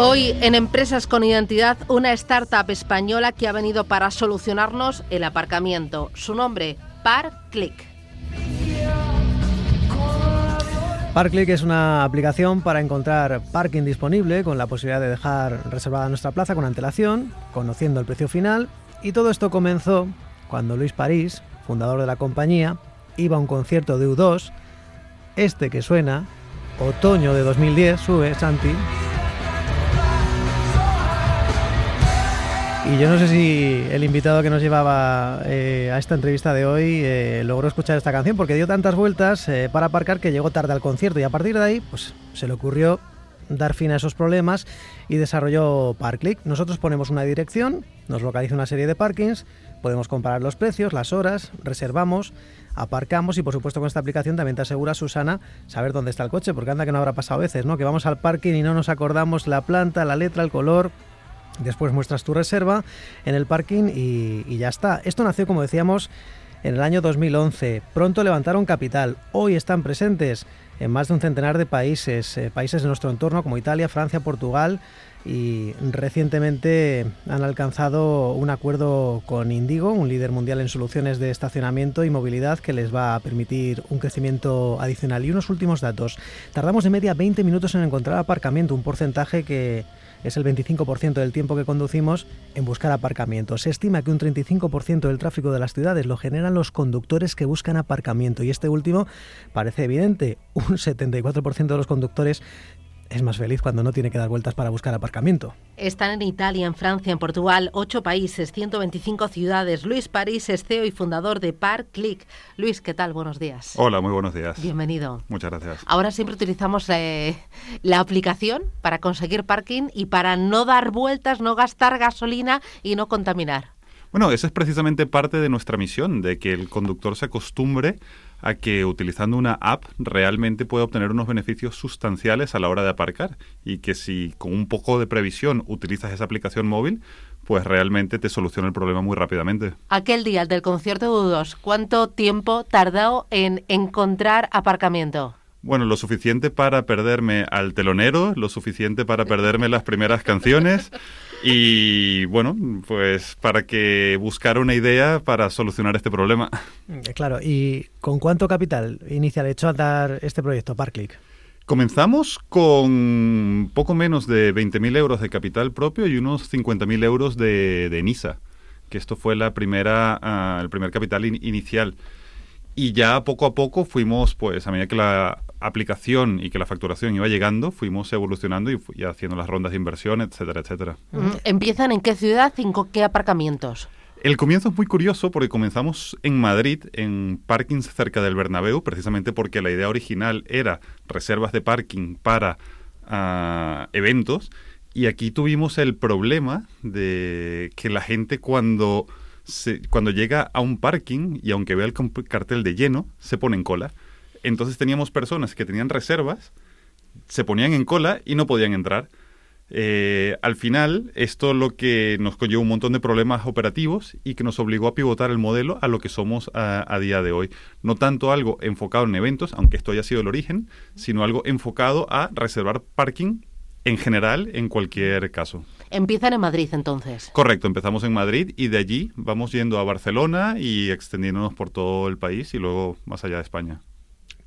Hoy en Empresas con Identidad, una startup española que ha venido para solucionarnos el aparcamiento. Su nombre, ParClick. ParClick es una aplicación para encontrar parking disponible con la posibilidad de dejar reservada nuestra plaza con antelación, conociendo el precio final. Y todo esto comenzó cuando Luis París, fundador de la compañía, iba a un concierto de U2, este que suena, otoño de 2010, sube Santi. Y yo no sé si el invitado que nos llevaba eh, a esta entrevista de hoy eh, logró escuchar esta canción porque dio tantas vueltas eh, para aparcar que llegó tarde al concierto y a partir de ahí pues se le ocurrió dar fin a esos problemas y desarrolló ParkClick. Nosotros ponemos una dirección, nos localiza una serie de parkings, podemos comparar los precios, las horas, reservamos, aparcamos y por supuesto con esta aplicación también te asegura Susana saber dónde está el coche, porque anda que no habrá pasado veces, ¿no? Que vamos al parking y no nos acordamos la planta, la letra, el color, Después muestras tu reserva en el parking y, ya está. Esto nació, como decíamos, en el año 2011. Pronto levantaron capital. Hoy están presentes en más de un centenar de países, eh, países de nuestro entorno como Italia, Francia, Portugal y recientemente han alcanzado un acuerdo con Indigo, un líder mundial en soluciones de estacionamiento y movilidad que les va a permitir un crecimiento adicional. Y unos últimos datos. Tardamos de media 20 minutos en encontrar aparcamiento, un porcentaje que es el 25% del tiempo que conducimos en buscar aparcamiento. Se estima que un 35% del tráfico de las ciudades lo generan los conductores que buscan aparcamiento y este último parece evidente, un 74% de los conductores es más feliz cuando no tiene que dar vueltas para buscar aparcamiento. Están en Italia, en Francia, en Portugal, ocho países, 125 ciudades. Luis París es CEO y fundador de ParClick. Luis, ¿qué tal? Buenos días. Hola, muy buenos días. Bienvenido. Muchas gracias. Ahora siempre utilizamos eh, la aplicación para conseguir parking y para no dar vueltas, no gastar gasolina y no contaminar. Bueno, esa es precisamente parte de nuestra misión, de que el conductor se acostumbre a que utilizando una app realmente puede obtener unos beneficios sustanciales a la hora de aparcar y que si con un poco de previsión utilizas esa aplicación móvil, pues realmente te soluciona el problema muy rápidamente. Aquel día del concierto de U2, ¿cuánto tiempo tardó en encontrar aparcamiento? Bueno, lo suficiente para perderme al telonero, lo suficiente para perderme las primeras canciones y bueno, pues para que buscara una idea para solucionar este problema. Eh, claro, ¿y con cuánto capital inicial hecho a dar este proyecto, Parclick? Comenzamos con poco menos de 20.000 euros de capital propio y unos 50.000 euros de, de NISA, que esto fue la primera, ah, el primer capital inicial. Y ya poco a poco fuimos, pues a medida que la aplicación y que la facturación iba llegando, fuimos evolucionando y, haciendo las rondas de inversión, etcétera, etcétera. ¿Empiezan en qué ciudad y en qué aparcamientos? El comienzo es muy curioso porque comenzamos en Madrid, en parkings cerca del Bernabéu, precisamente porque la idea original era reservas de parking para ah, eventos y aquí tuvimos el problema de que la gente cuando, cuando llega a un parking y aunque vea el cartel de lleno, se pone en cola. Entonces teníamos personas que tenían reservas, se ponían en cola y no podían entrar. Eh, al final, esto lo que nos conllevó un montón de problemas operativos y que nos obligó a pivotar el modelo a lo que somos a, día de hoy. No tanto algo enfocado en eventos, aunque esto haya sido el origen, sino algo enfocado a reservar parking en general en cualquier caso. Empiezan en Madrid entonces. Correcto, empezamos en Madrid y de allí vamos yendo a Barcelona y extendiéndonos por todo el país y luego más allá de España.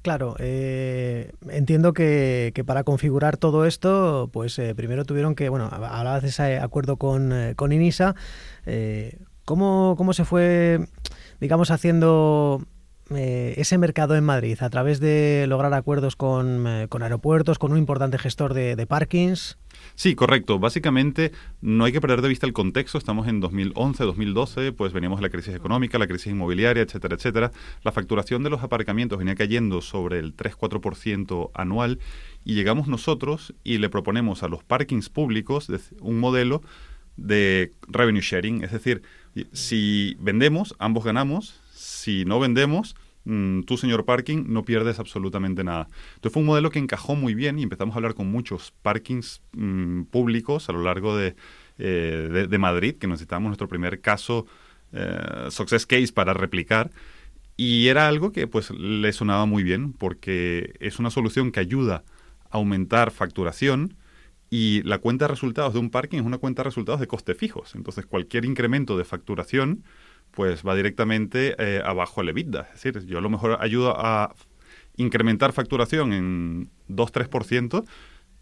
Claro, eh, entiendo que, para configurar todo esto, pues eh, primero tuvieron que, bueno, hablabas de ese acuerdo con, eh, con Inisa, ¿cómo, ¿cómo se fue, digamos, haciendo ese mercado en Madrid a través de lograr acuerdos con, con aeropuertos, con un importante gestor de, de, parkings. Sí, correcto. Básicamente no hay que perder de vista el contexto. Estamos en 2011, 2012, pues veníamos de la crisis económica, la crisis inmobiliaria, etcétera, etcétera. La facturación de los aparcamientos venía cayendo sobre el 3-4% anual y llegamos nosotros y le proponemos a los parkings públicos un modelo de revenue sharing, es decir, si vendemos, ambos ganamos, si no vendemos, mm, tú, señor parking, no pierdes absolutamente nada. Entonces fue un modelo que encajó muy bien y empezamos a hablar con muchos parkings mm, públicos a lo largo de, eh, de, Madrid, que necesitábamos nuestro primer caso, eh, success case para replicar. Y era algo que pues le sonaba muy bien porque es una solución que ayuda a aumentar facturación y la cuenta de resultados de un parking es una cuenta de resultados de coste fijos. Entonces cualquier incremento de facturación pues va directamente eh, abajo el EBITDA. Es decir, yo a lo mejor ayudo a incrementar facturación en 2-3%,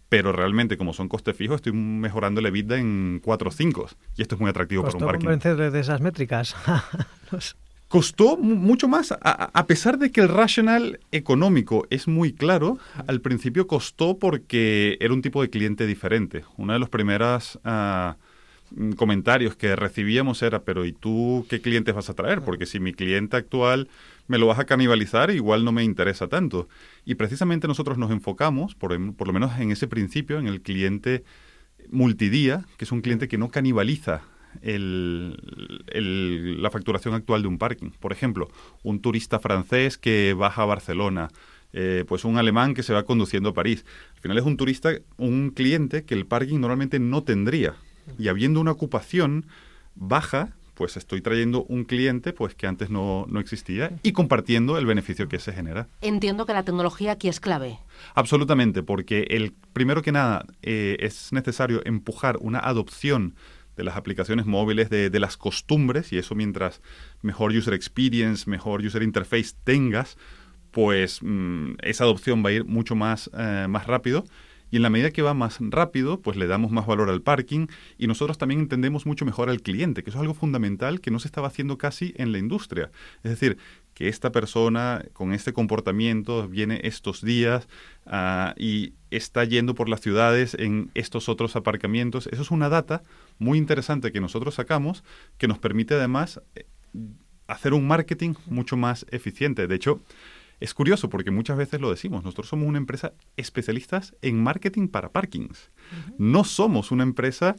pero realmente como son costes fijos estoy mejorando el EBITDA en 4 o 5 y esto es muy atractivo para un parking. convencer de esas métricas? Costó mucho más, a, pesar de que el racional económico es muy claro, al principio costó porque era un tipo de cliente diferente. Una de las primeras ah, comentarios que recibíamos era, pero ¿y tú qué clientes vas a traer? Porque si mi cliente actual me lo vas a canibalizar, igual no me interesa tanto. Y precisamente nosotros nos enfocamos, por, por lo menos en ese principio, en el cliente multidía, que es un cliente que no canibaliza el, la facturación actual de un parking. Por ejemplo, un turista francés que baja a Barcelona, eh, pues un alemán que se va conduciendo a París. Al final es un turista, un cliente que el parking normalmente no tendría. Y habiendo una ocupación baja, pues estoy trayendo un cliente pues que antes no, no, existía y compartiendo el beneficio que se genera. Entiendo que la tecnología aquí es clave. Absolutamente, porque el primero que nada eh, es necesario empujar una adopción de las aplicaciones móviles, de, las costumbres, y eso mientras mejor user experience, mejor user interface tengas, pues mm, esa adopción va a ir mucho más, eh, más rápido. Y en la medida que va más rápido, pues le damos más valor al parking y nosotros también entendemos mucho mejor al cliente, que eso es algo fundamental que no se estaba haciendo casi en la industria. Es decir, que esta persona con este comportamiento viene estos días ah, y está yendo por las ciudades en estos otros aparcamientos. Eso es una data muy interesante que nosotros sacamos que nos permite además eh, hacer un marketing mucho más eficiente. De hecho, es curioso porque muchas veces lo decimos, nosotros somos una empresa especialistas en marketing para parkings. No somos una empresa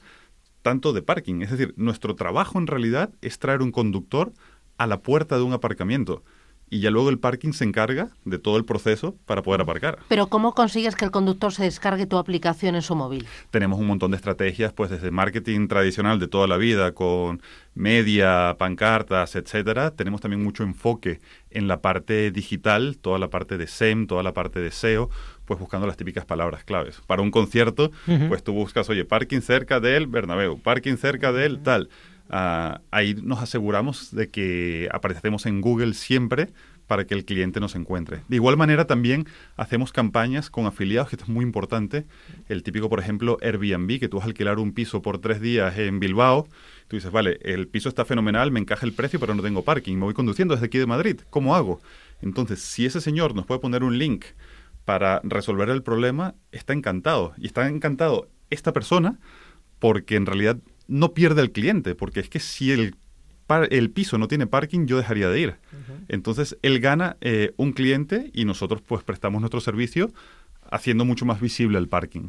tanto de parking. Es decir, nuestro trabajo en realidad es traer un conductor a la puerta de un aparcamiento y ya luego el parking se encarga de todo el proceso para poder aparcar. Pero ¿cómo consigues que el conductor se descargue tu aplicación en su móvil? Tenemos un montón de estrategias, pues desde marketing tradicional de toda la vida, con media, pancartas, etcétera. Tenemos también mucho enfoque en la parte digital, toda la parte de SEM, toda la parte de SEO, pues buscando las típicas palabras claves. Para un concierto, pues tú buscas, oye, parking cerca del Bernabéu, parking cerca del tal Ah, ahí nos aseguramos de que aparecemos en Google siempre para que el cliente nos encuentre. De igual manera también hacemos campañas con afiliados, que esto es muy importante. El típico, por ejemplo, Airbnb, que tú vas a alquilar un piso por tres días en Bilbao. Tú dices, vale, el piso está fenomenal, me encaja el precio, pero no tengo parking. Me voy conduciendo desde aquí de Madrid. ¿Cómo hago? Entonces, si ese señor nos puede poner un link para resolver el problema, está encantado. Y está encantado esta persona porque en realidad no pierde el cliente, porque es que si el, el piso no tiene parking, yo dejaría de ir. Entonces, él gana eh, un cliente y nosotros pues prestamos nuestro servicio haciendo mucho más visible el parking.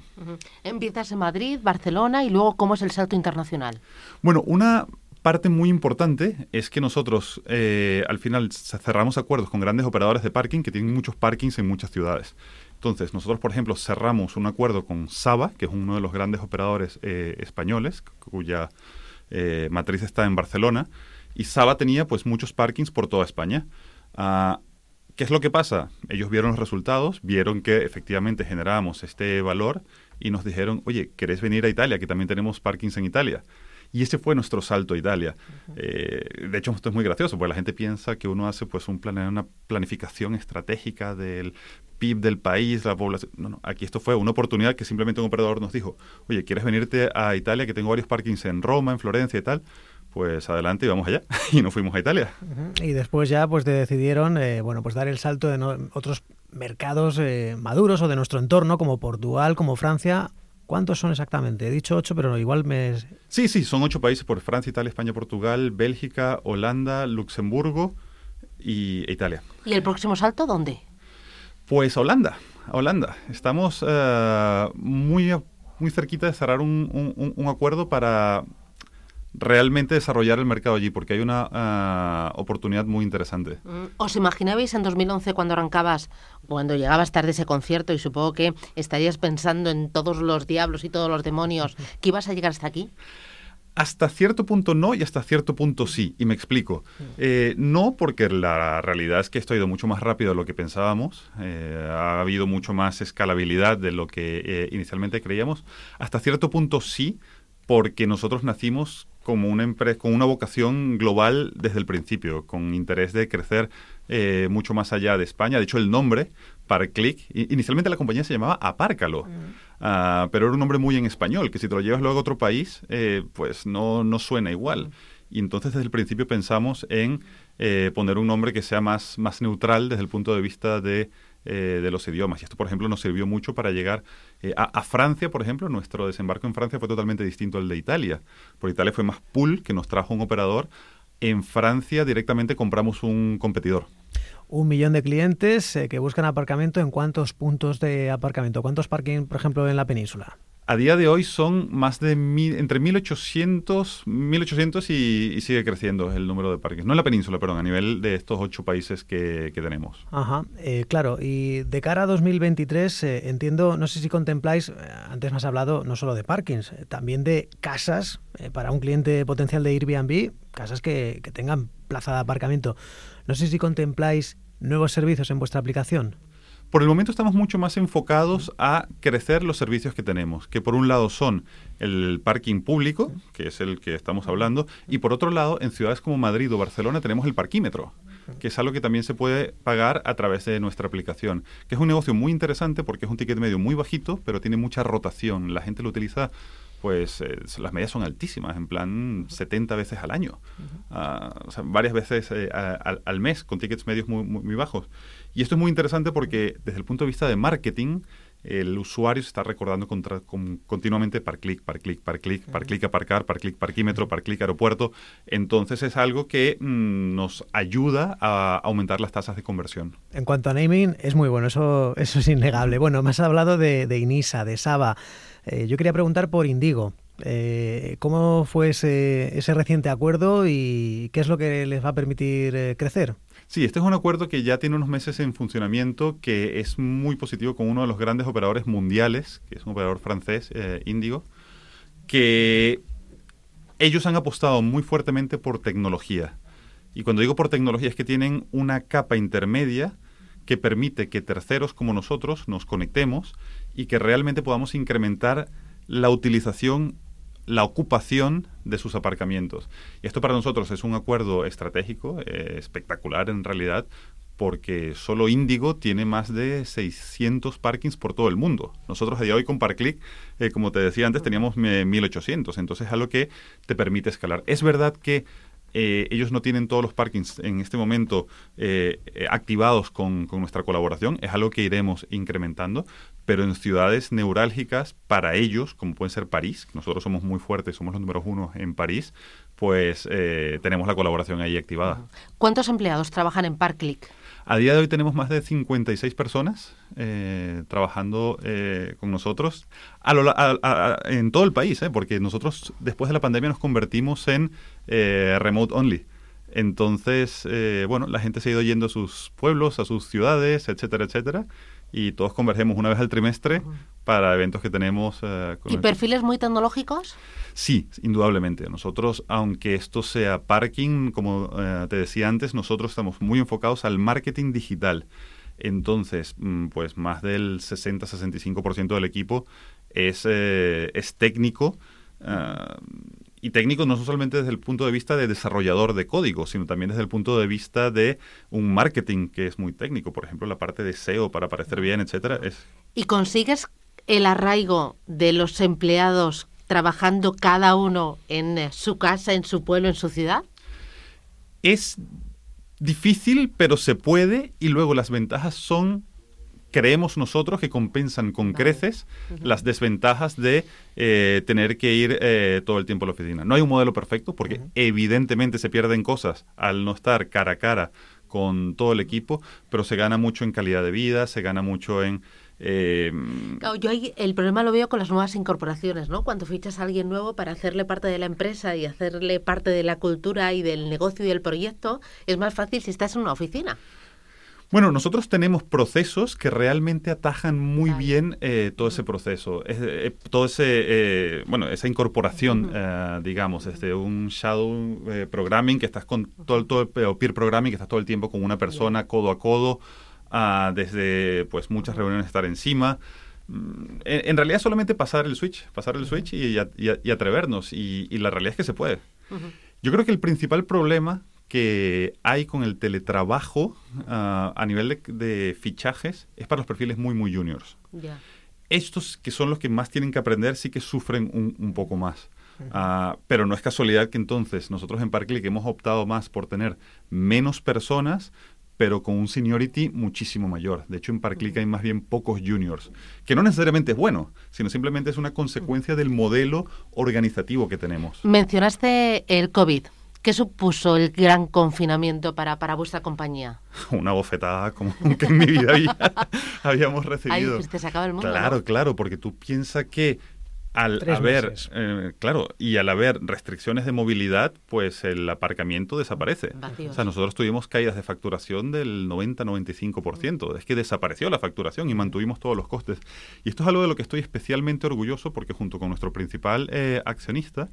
Empiezas en Madrid, Barcelona y luego cómo es el salto internacional. Bueno, una parte muy importante es que nosotros eh, al final cerramos acuerdos con grandes operadores de parking que tienen muchos parkings en muchas ciudades. Entonces, nosotros, por ejemplo, cerramos un acuerdo con Saba, que es uno de los grandes operadores eh, españoles, cuya eh, matriz está en Barcelona, y Saba tenía pues muchos parkings por toda España. Ah, ¿Qué es lo que pasa? Ellos vieron los resultados, vieron que efectivamente generábamos este valor y nos dijeron, oye, ¿querés venir a Italia? Que también tenemos parkings en Italia. Y ese fue nuestro salto a Italia. Eh, de hecho, esto es muy gracioso, porque la gente piensa que uno hace pues un plan, una planificación estratégica del PIB del país, la población. No, no, aquí esto fue una oportunidad que simplemente un operador nos dijo, oye, ¿quieres venirte a Italia? Que tengo varios parkings en Roma, en Florencia y tal pues adelante y vamos allá. Y nos fuimos a Italia. Y después ya pues decidieron eh, bueno pues dar el salto de otros mercados eh, maduros o de nuestro entorno, como Portugal, como Francia, ¿Cuántos son exactamente? He dicho ocho, pero igual me... Sí, sí, son ocho países por Francia, Italia, España, Portugal, Bélgica, Holanda, Luxemburgo y e Italia. ¿Y el próximo salto dónde? Pues a Holanda, a Holanda. Estamos uh, muy, muy cerquita de cerrar un, un, un, acuerdo para, realmente desarrollar el mercado allí, porque hay una ah, oportunidad muy interesante. Mm, ¿Os imaginabais en 2011 cuando arrancabas, cuando llegabas tarde ese concierto y supongo que estarías pensando en todos los diablos y todos los demonios, que ibas a llegar hasta aquí? Hasta cierto punto no y hasta cierto punto sí, y me explico. Eh, no porque la realidad es que esto ha ido mucho más rápido de lo que pensábamos, eh, ha habido mucho más escalabilidad de lo que eh, inicialmente creíamos. Hasta cierto punto sí, porque nosotros nacimos como una empresa con una vocación global desde el principio, con interés de crecer eh, mucho más allá de España. De hecho, el nombre, Parclick, inicialmente la compañía se llamaba Apárcalo, mm. ah, pero era un nombre muy en español, que si te lo llevas luego a otro país, eh, pues no, no suena igual. Mm. Y entonces desde el principio pensamos en eh, poner un nombre que sea más, más neutral desde el punto de vista de eh, de los idiomas. Y esto, por ejemplo, nos sirvió mucho para llegar eh, a, Francia, por ejemplo. Nuestro desembarco en Francia fue totalmente distinto al de Italia. Por Italia fue más pool, que nos trajo un operador. En Francia directamente compramos un competidor. Un millón de clientes eh, que buscan aparcamiento. ¿En cuántos puntos de aparcamiento? ¿Cuántos parking, por ejemplo, en la península? A día de hoy son más de entre 1800, 1800 y, y, sigue creciendo el número de parques. No en la península, perdón, a nivel de estos ocho países que, tenemos. Ajá, eh, claro. Y de cara a 2023, eh, entiendo, no sé si contempláis, eh, antes me has hablado no solo de parkings, también de casas para un cliente potencial de Airbnb, casas que, que tengan plaza de aparcamiento. No sé si contempláis nuevos servicios en vuestra aplicación. Por el momento estamos mucho más enfocados a crecer los servicios que tenemos, que por un lado son el parking público, que es el que estamos hablando, y por otro lado, en ciudades como Madrid o Barcelona tenemos el parquímetro, que es algo que también se puede pagar a través de nuestra aplicación, que es un negocio muy interesante porque es un ticket medio muy bajito, pero tiene mucha rotación. La gente lo utiliza pues eh, las medias son altísimas, en plan 70 veces al año, ah, o sea, varias veces eh, al, mes, con tickets medios muy, muy, bajos. Y esto es muy interesante porque desde el punto de vista de marketing, el usuario se está recordando contra, continuamente par clic, par clic, par clic, par clic aparcar, par clic parquímetro, par clic aeropuerto. Entonces es algo que mm, nos ayuda a aumentar las tasas de conversión. En cuanto a naming, es muy bueno, eso, eso es innegable. Bueno, me has hablado de, de Inisa, de Saba. Eh, yo quería preguntar por Indigo. Eh, ¿Cómo fue ese, ese, reciente acuerdo y qué es lo que les va a permitir eh, crecer? Sí, este es un acuerdo que ya tiene unos meses en funcionamiento, que es muy positivo con uno de los grandes operadores mundiales, que es un operador francés, Indigo, que ellos han apostado muy fuertemente por tecnología. Y cuando digo por tecnología es que tienen una capa intermedia que permite que terceros como nosotros nos conectemos y que realmente podamos incrementar la utilización, la ocupación de sus aparcamientos. Y esto para nosotros es un acuerdo estratégico, eh, espectacular en realidad, porque solo Índigo tiene más de 600 parkings por todo el mundo. Nosotros a día de hoy con Parklick, eh, como te decía antes, teníamos 1800, entonces es algo que te permite escalar. Es verdad que eh, ellos no tienen todos los parkings en este momento eh, eh, activados con, nuestra colaboración, es algo que iremos incrementando, pero en ciudades neurálgicas para ellos, como pueden ser París, nosotros somos muy fuertes, somos los números uno en París, pues tenemos la colaboración ahí activada. ¿Cuántos empleados trabajan en Parklick? A día de hoy tenemos más de 56 personas eh, trabajando eh, con nosotros en todo el país, eh, porque nosotros después de la pandemia nos convertimos en remote only. Entonces, bueno, la gente se ha ido yendo a sus pueblos, a sus ciudades, etcétera, etcétera, y todos convergemos una vez al trimestre para eventos que tenemos. ¿Y perfiles muy tecnológicos? Sí, indudablemente. Nosotros, aunque esto sea parking, como eh, te decía antes, nosotros estamos muy enfocados al marketing digital. Entonces, mm, pues más del 60-65% del equipo es, eh, es técnico. Ah, y técnico no solamente desde el punto de vista de desarrollador de código, sino también desde el punto de vista de un marketing que es muy técnico. Por ejemplo, la parte de SEO para parecer bien, etcétera. Es... ¿Y consigues el arraigo de los empleados trabajando cada uno en eh, su casa, en su pueblo, en su ciudad? Es difícil, pero se puede y luego las ventajas son creemos nosotros que compensan con creces las desventajas de eh, tener que ir eh, todo el tiempo a la oficina. No hay un modelo perfecto porque evidentemente se pierden cosas al no estar cara a cara con todo el equipo, pero se gana mucho en calidad de vida, se gana mucho en Eh, yo el problema lo veo con las nuevas incorporaciones, ¿no? Cuando fichas a alguien nuevo para hacerle parte de la empresa y hacerle parte de la cultura y del negocio y del proyecto, es más fácil si estás en una oficina. Bueno, nosotros tenemos procesos que realmente atajan muy bien eh, todo ese proceso, eh, todo ese, eh, bueno, esa incorporación, digamos, desde un shadow programming que estás con todo, todo el peer programming que estás todo el tiempo con una persona codo a codo, desde pues muchas reuniones estar encima. Mm, en, realidad solamente pasar el switch, pasar el switch y, atrevernos y, la realidad es que se puede. Yo creo que el principal problema que hay con el teletrabajo ah, a nivel de, fichajes es para los perfiles muy, muy juniors. Estos que son los que más tienen que aprender sí que sufren un, poco más. Ah, pero no es casualidad que entonces nosotros en Parklick hemos optado más por tener menos personas, pero con un seniority muchísimo mayor. De hecho, en Parklick hay más bien pocos juniors, que no necesariamente es bueno, sino simplemente es una consecuencia del modelo organizativo que tenemos. Mencionaste el COVID. ¿Qué supuso el gran confinamiento para, para vuestra compañía? Una bofetada como que en mi vida habíamos recibido. El mundo. Claro, claro, porque tú piensas que al haber, eh, claro, y al haber restricciones de movilidad, pues el aparcamiento desaparece. O sea, nosotros tuvimos caídas de facturación del 90-95%. Es que desapareció la facturación y mantuvimos todos los costes. Y esto es algo de lo que estoy especialmente orgulloso porque junto con nuestro principal eh, accionista,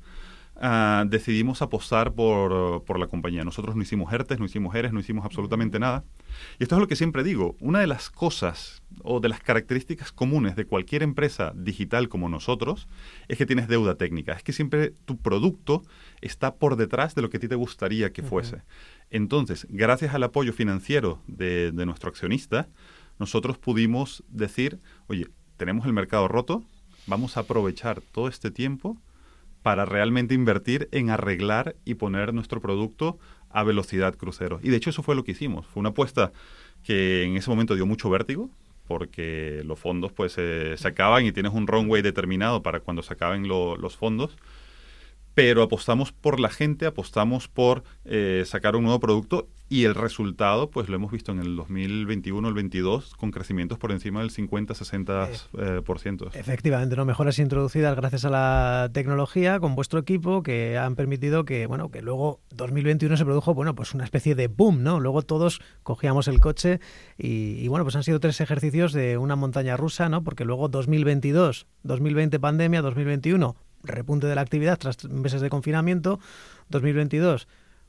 Ah, decidimos apostar por, por, la compañía. Nosotros no hicimos ERTES, no hicimos ERES, no hicimos absolutamente nada. Y esto es lo que siempre digo, una de las cosas o de las características comunes de cualquier empresa digital como nosotros es que tienes deuda técnica, es que siempre tu producto está por detrás de lo que a ti te gustaría que fuese. Entonces, gracias al apoyo financiero de, de nuestro accionista, nosotros pudimos decir, oye, tenemos el mercado roto, vamos a aprovechar todo este tiempo para realmente invertir en arreglar y poner nuestro producto a velocidad crucero. Y de hecho eso fue lo que hicimos. Fue una apuesta que en ese momento dio mucho vértigo porque los fondos pues se acaban y tienes un runway determinado para cuando se acaben los fondos pero apostamos por la gente, apostamos por eh, sacar un nuevo producto y el resultado, pues lo hemos visto en el 2021, el 22, con crecimientos por encima del 50-60%. Eh, por ciento. efectivamente, ¿no? mejoras introducidas gracias a la tecnología con vuestro equipo que han permitido que, bueno, que luego 2021 se produjo, bueno, pues una especie de boom, ¿no? Luego todos cogíamos el coche y, y bueno, pues han sido tres ejercicios de una montaña rusa, ¿no? Porque luego 2022, 2020 pandemia, 2021 repunte de la actividad tras meses de confinamiento. 2022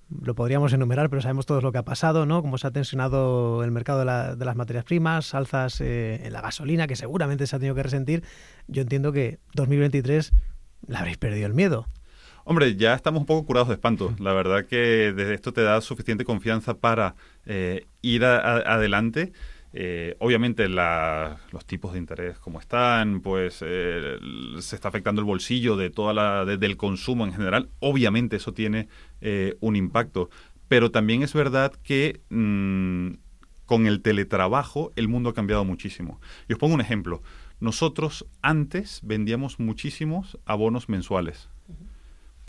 lo podríamos enumerar, pero sabemos todo lo que ha pasado, ¿no? Cómo se ha tensionado el mercado de, las materias primas, alzas eh, en la gasolina, que seguramente se ha tenido que resentir. Yo entiendo que 2023 le habréis perdido el miedo. Hombre, ya estamos un poco curados de espanto. La verdad que desde esto te da suficiente confianza para eh, ir adelante. Eh, obviamente los tipos de interés como están, pues eh, se está afectando el bolsillo de toda la, del consumo en general. Obviamente eso tiene eh, un impacto, pero también es verdad que mm, con el teletrabajo el mundo ha cambiado muchísimo. Y os pongo un ejemplo. Nosotros antes vendíamos muchísimos abonos mensuales.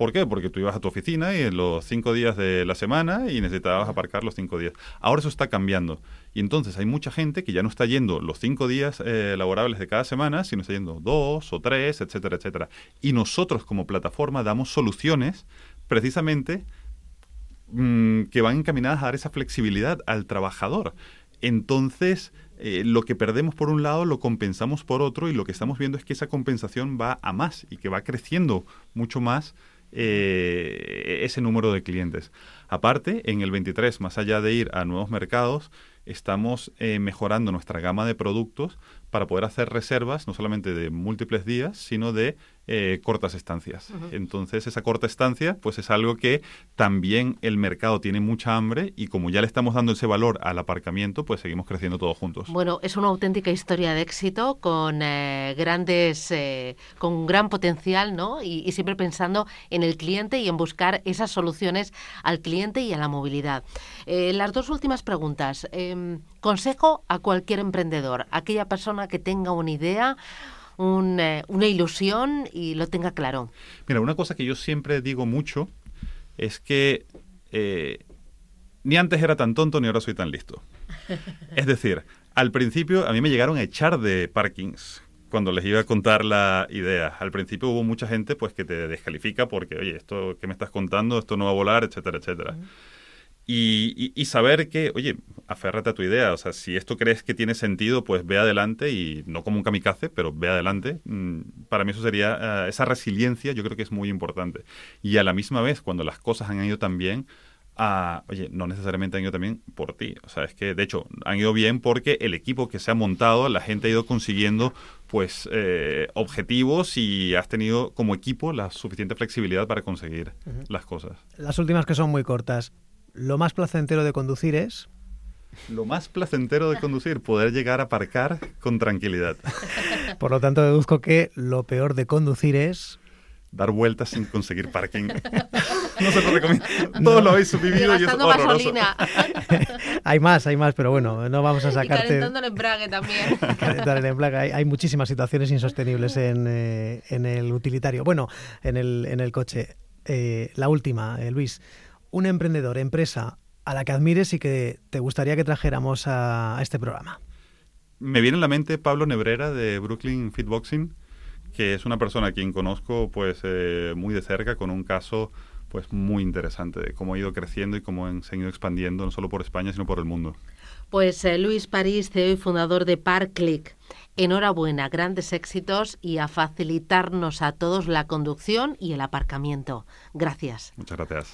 ¿Por qué? Porque tú ibas a tu oficina y en los cinco días de la semana y necesitabas aparcar los cinco días. Ahora eso está cambiando. Y entonces hay mucha gente que ya no está yendo los cinco días eh, laborables de cada semana, sino está yendo dos o tres, etcétera, etcétera. Y nosotros como plataforma damos soluciones precisamente mm, que van encaminadas a dar esa flexibilidad al trabajador. Entonces, eh, lo que perdemos por un lado lo compensamos por otro y lo que estamos viendo es que esa compensación va a más y que va creciendo mucho más eh, ese número de clientes. Aparte, en el 23, más allá de ir a nuevos mercados, estamos eh, mejorando nuestra gama de productos para poder hacer reservas no solamente de múltiples días, sino de eh, cortas estancias. Entonces, esa corta estancia, pues es algo que también el mercado tiene mucha hambre y como ya le estamos dando ese valor al aparcamiento, pues seguimos creciendo todos juntos. Bueno, es una auténtica historia de éxito con eh, grandes, con gran potencial, ¿no? y siempre pensando en el cliente y en buscar esas soluciones al cliente y a la movilidad. las dos últimas preguntas. Em, consejo a cualquier emprendedor, aquella persona que tenga una idea, eh, una ilusión y lo tenga claro. Mira, una cosa que yo siempre digo mucho es que eh, ni antes era tan tonto ni ahora soy tan listo. Es decir, Al principio a mí me llegaron a echar de parkings cuando les iba a contar la idea. Al principio hubo mucha gente pues que te descalifica porque, oye, esto que me estás contando, esto no va a volar, etcétera, etcétera. Y, saber que, oye, aférrate a tu idea. O sea, si esto crees que tiene sentido, pues ve adelante y no como un kamikaze, pero ve adelante. Mm, para mí eso sería, eh, esa resiliencia yo creo que es muy importante. Y a la misma vez, cuando las cosas han ido tan bien, oye, no necesariamente han ido también por ti. O sea, es que de hecho han ido bien porque el equipo que se ha montado, la gente ha ido consiguiendo pues eh, objetivos y has tenido como equipo la suficiente flexibilidad para conseguir las cosas. Las últimas que son muy cortas. Lo más placentero de conducir es... Lo más placentero de conducir, poder llegar a aparcar con tranquilidad. Por lo tanto, deduzco que lo peor de conducir es dar vueltas sin conseguir parking. no se lo recomiendo. Todo lo habéis vivido y es horroroso. hay más, hay más, pero bueno, no vamos a sacarte... Y calentando el embrague también. Calentar el embrague. Hay, muchísimas situaciones insostenibles en, eh, en, el utilitario. Bueno, en el, en el coche. Eh, la última, eh, Luis. Un emprendedor, empresa a la que admires y que te gustaría que trajéramos a, a este programa. Me viene a la mente Pablo Nebrera de Brooklyn Fitboxing que es una persona a quien conozco pues eh, muy de cerca con un caso pues muy interesante de cómo ha ido creciendo y cómo han seguido expandiendo no solo por España sino por el mundo. Pues eh, Luis París, CEO y fundador de ParkClick. Enhorabuena, grandes éxitos y a facilitarnos a todos la conducción y el aparcamiento. Gracias. Muchas gracias.